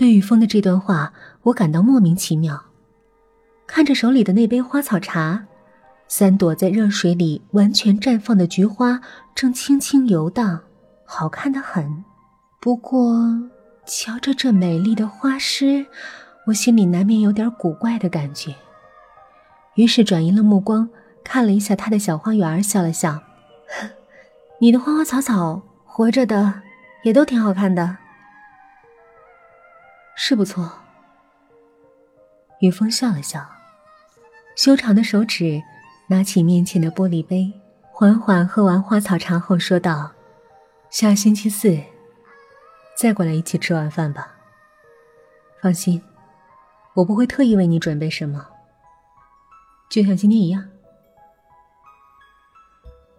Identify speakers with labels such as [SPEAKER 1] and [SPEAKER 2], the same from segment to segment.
[SPEAKER 1] 对雨峰的这段话，我感到莫名其妙。看着手里的那杯花草茶，三朵在热水里完全绽放的菊花正轻轻游荡，好看的很。不过，瞧着这美丽的花诗，我心里难免有点古怪的感觉。于是转移了目光，看了一下他的小花园，笑了笑：“ 你的花花草草，活着的也都挺好看的，是不错。”雨峰笑了笑。修长的手指拿起面前的玻璃杯，缓缓喝完花草茶后说道：“下星期四再过来一起吃晚饭吧。放心，我不会特意为你准备什么，就像今天一样。”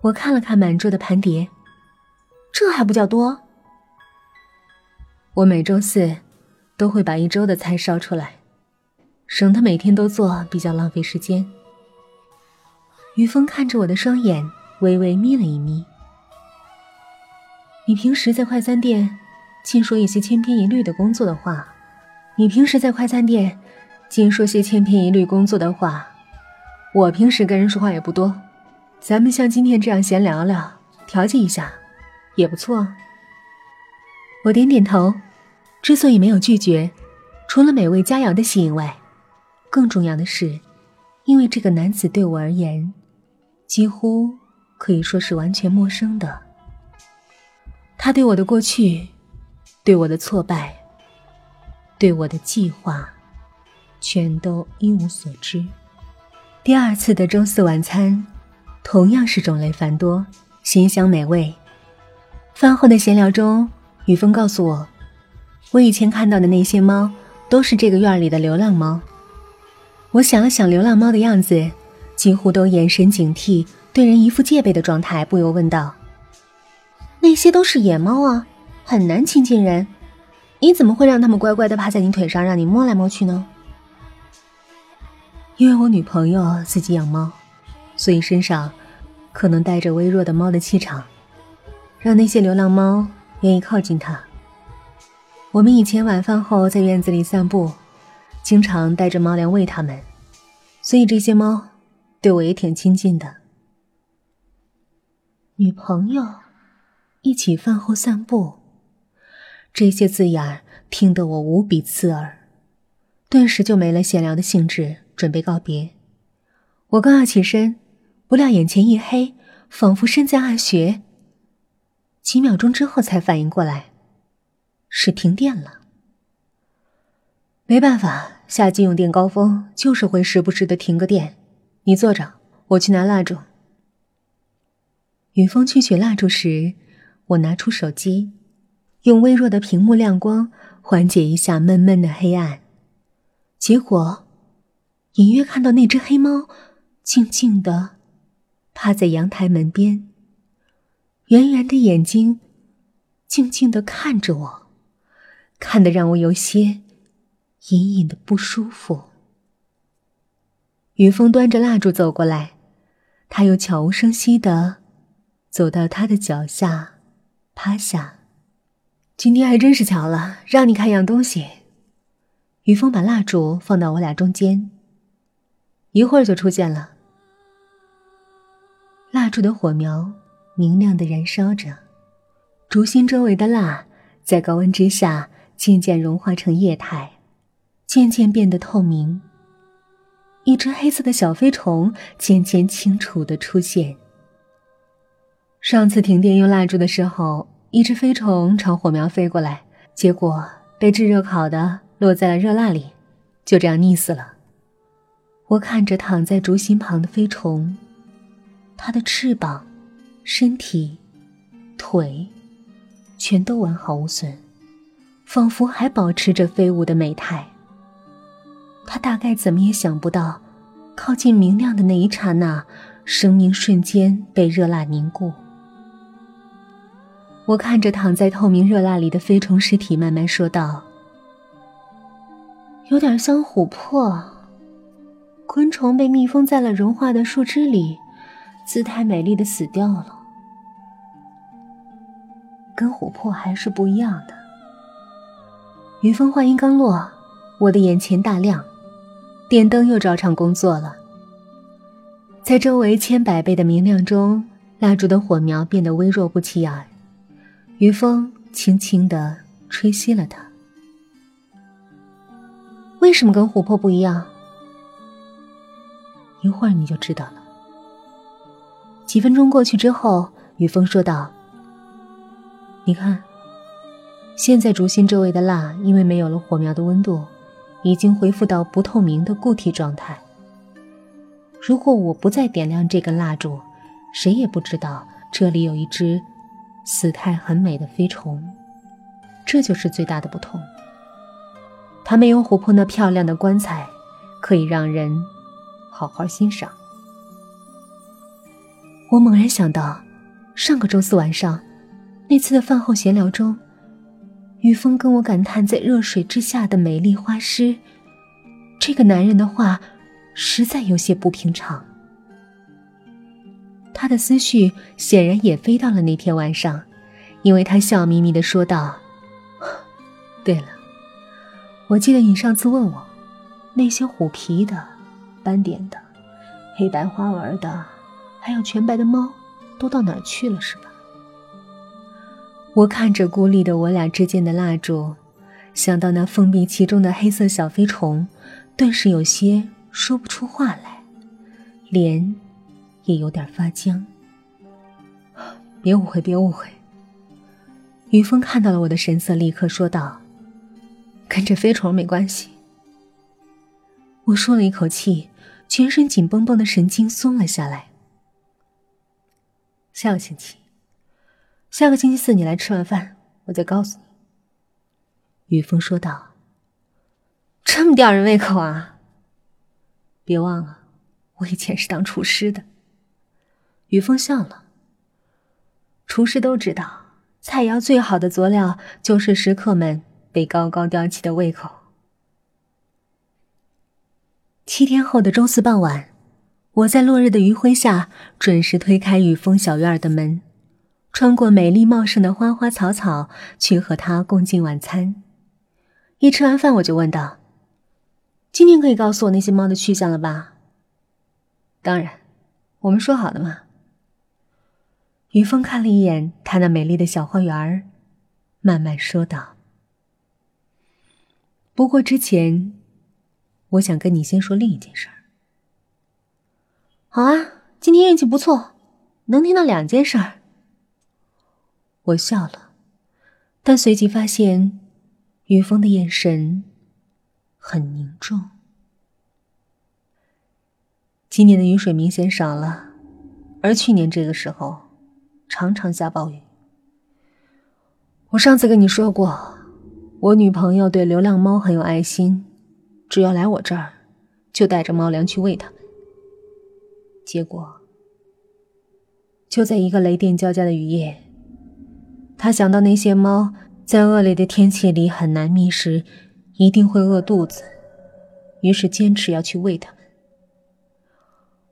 [SPEAKER 1] 我看了看满桌的盘碟，这还不叫多？我每周四都会把一周的菜烧出来。省得每天都做，比较浪费时间。于峰看着我的双眼，微微眯了一眯。你平时在快餐店尽说一些千篇一律的工作的话，你平时在快餐店尽说些千篇一律工作的话。我平时跟人说话也不多，咱们像今天这样闲聊聊，调剂一下，也不错。我点点头，之所以没有拒绝，除了美味佳肴的吸引外。更重要的是，因为这个男子对我而言，几乎可以说是完全陌生的。他对我的过去，对我的挫败，对我的计划，全都一无所知。第二次的周四晚餐，同样是种类繁多，鲜香美味。饭后的闲聊中，雨峰告诉我，我以前看到的那些猫，都是这个院里的流浪猫。我想了想流浪猫的样子，几乎都眼神警惕，对人一副戒备的状态，不由问道：“那些都是野猫啊，很难亲近人，你怎么会让它们乖乖的趴在你腿上，让你摸来摸去呢？”因为我女朋友自己养猫，所以身上可能带着微弱的猫的气场，让那些流浪猫愿意靠近它。我们以前晚饭后在院子里散步。经常带着猫粮喂它们，所以这些猫对我也挺亲近的。女朋友，一起饭后散步，这些字眼听得我无比刺耳，顿时就没了闲聊的兴致，准备告别。我刚要起身，不料眼前一黑，仿佛身在暗穴。几秒钟之后才反应过来，是停电了。没办法，夏季用电高峰就是会时不时的停个电。你坐着，我去拿蜡烛。雨峰去取蜡烛时，我拿出手机，用微弱的屏幕亮光缓解一下闷闷的黑暗。结果，隐约看到那只黑猫静静的趴在阳台门边，圆圆的眼睛静静的看着我，看得让我有些。隐隐的不舒服。于峰端着蜡烛走过来，他又悄无声息的走到他的脚下，趴下。今天还真是巧了，让你看样东西。于峰把蜡烛放到我俩中间，一会儿就出现了。蜡烛的火苗明亮的燃烧着，烛心周围的蜡在高温之下渐渐融化成液态。渐渐变得透明。一只黑色的小飞虫渐渐清楚的出现。上次停电用蜡烛的时候，一只飞虫朝火苗飞过来，结果被炙热烤的落在了热蜡里，就这样溺死了。我看着躺在烛心旁的飞虫，它的翅膀、身体、腿，全都完好无损，仿佛还保持着飞舞的美态。他大概怎么也想不到，靠近明亮的那一刹那，生命瞬间被热蜡凝固。我看着躺在透明热蜡里的飞虫尸体，慢慢说道：“有点像琥珀，昆虫被密封在了融化的树枝里，姿态美丽的死掉了。跟琥珀还是不一样的。于峰话音刚落，我的眼前大亮，电灯又照常工作了。在周围千百倍的明亮中，蜡烛的火苗变得微弱不起眼。于峰轻轻地吹熄了它。为什么跟琥珀不一样？一会儿你就知道了。几分钟过去之后，于峰说道：“你看，现在烛心周围的蜡，因为没有了火苗的温度，已经恢复到不透明的固体状态。如果我不再点亮这根蜡烛，谁也不知道这里有一只死态很美的飞虫。这就是最大的不同。它没有琥珀那漂亮的棺材，可以让人。”好好欣赏。我猛然想到，上个周四晚上那次的饭后闲聊中，雨峰跟我感叹在热水之下的美丽花诗。这个男人的话实在有些不平常。他的思绪显然也飞到了那天晚上，因为他笑眯眯的说道：“ 对了，我记得你上次问我，那些虎皮的。”斑点的、黑白花纹的，还有全白的猫，都到哪去了？是吧？我看着孤立的我俩之间的蜡烛，想到那封闭其中的黑色小飞虫，顿时有些说不出话来，脸也有点发僵。别误会，别误会。于峰看到了我的神色，立刻说道：“跟这飞虫没关系。”我舒了一口气。全身紧绷绷的神经松了下来。下个星期，下个星期四你来吃完饭，我再告诉你。”雨峰说道。“这么吊人胃口啊！别忘了，我以前是当厨师的。”雨峰笑了。厨师都知道，菜肴最好的佐料就是食客们被高高吊起的胃口。七天后的周四傍晚，我在落日的余晖下准时推开雨峰小院的门，穿过美丽茂盛的花花草草，去和他共进晚餐。一吃完饭，我就问道：“今天可以告诉我那些猫的去向了吧？”“当然，我们说好的嘛。”于峰看了一眼他那美丽的小花园，慢慢说道：“不过之前……”我想跟你先说另一件事儿。好啊，今天运气不错，能听到两件事儿。我笑了，但随即发现，于峰的眼神很凝重。今年的雨水明显少了，而去年这个时候常常下暴雨。我上次跟你说过，我女朋友对流浪猫很有爱心。只要来我这儿，就带着猫粮去喂它们。结果，就在一个雷电交加的雨夜，他想到那些猫在恶劣的天气里很难觅食，一定会饿肚子，于是坚持要去喂它们。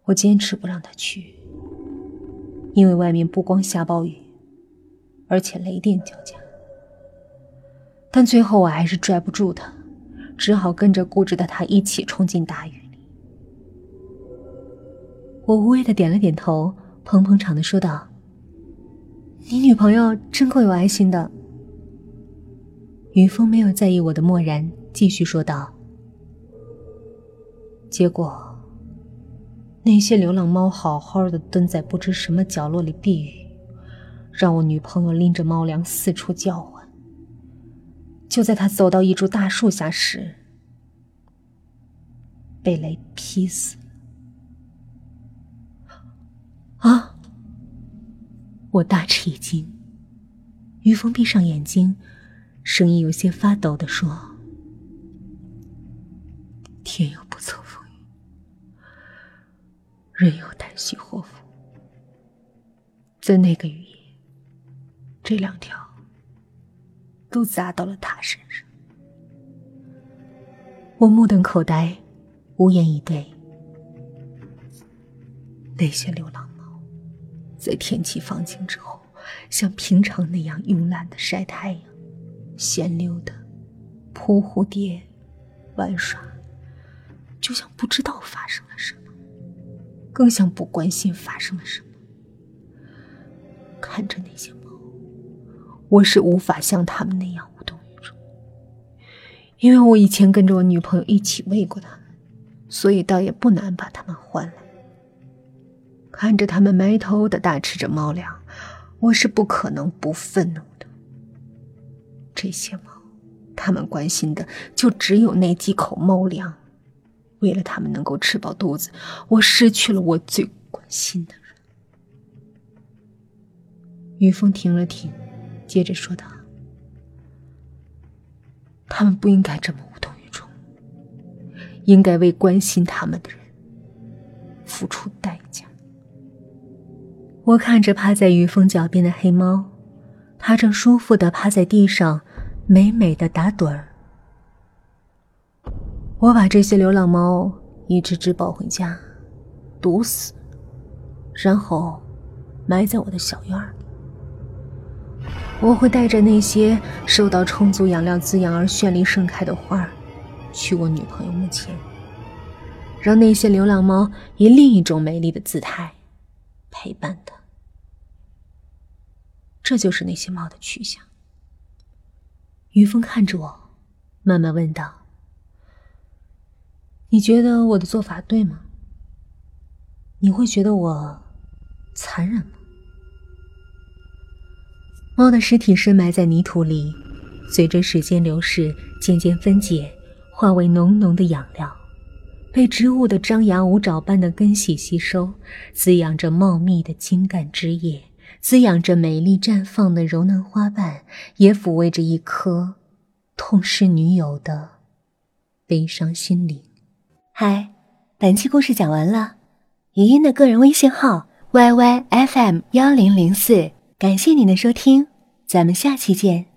[SPEAKER 1] 我坚持不让他去，因为外面不光下暴雨，而且雷电交加。但最后我还是拽不住他。只好跟着固执的他一起冲进大雨里。我无谓的点了点头，捧捧场的说道：“你女朋友真够有爱心的。”于峰没有在意我的漠然，继续说道：“结果，那些流浪猫好好的蹲在不知什么角落里避雨，让我女朋友拎着猫粮四处叫唤。”就在他走到一株大树下时，被雷劈死啊！我大吃一惊。于峰闭上眼睛，声音有些发抖的说：“天有不测风云，人有旦夕祸福。在那个雨夜，这两条。”都砸到了他身上。我目瞪口呆，无言以对。那些流浪，在天气放晴之后，像平常那样慵懒的晒太阳，闲溜的扑蝴蝶、玩耍，就像不知道发生了什么，更像不关心发生了什么。看着那些猫，我是无法像他们那样无动于衷，因为我以前跟着我女朋友一起喂过它们，所以倒也不难把它们换来。看着他们埋头的大吃着猫粮，我是不可能不愤怒的。这些猫，他们关心的就只有那几口猫粮。为了他们能够吃饱肚子，我失去了我最关心的人。于峰停了停，接着说道：“他们不应该这么无动于衷，应该为关心他们的人付出代。”我看着趴在于峰脚边的黑猫，它正舒服的趴在地上，美美的打盹儿。我把这些流浪猫一只只抱回家，毒死，然后埋在我的小院儿。我会带着那些受到充足养料滋养而绚丽盛开的花儿，去我女朋友墓前，让那些流浪猫以另一种美丽的姿态陪伴她。这就是那些猫的去向。于峰看着我，慢慢问道：“你觉得我的做法对吗？你会觉得我残忍吗？”猫的尸体深埋在泥土里，随着时间流逝，渐渐分解，化为浓浓的养料，被植物的张牙舞爪般的根系吸收，滋养着茂密的茎干枝叶。滋养着美丽绽放的柔嫩花瓣，也抚慰着一颗痛失女友的悲伤心灵。
[SPEAKER 2] 嗨，本期故事讲完了。语音的个人微信号：yy fm 幺零零四，感谢您的收听，咱们下期见。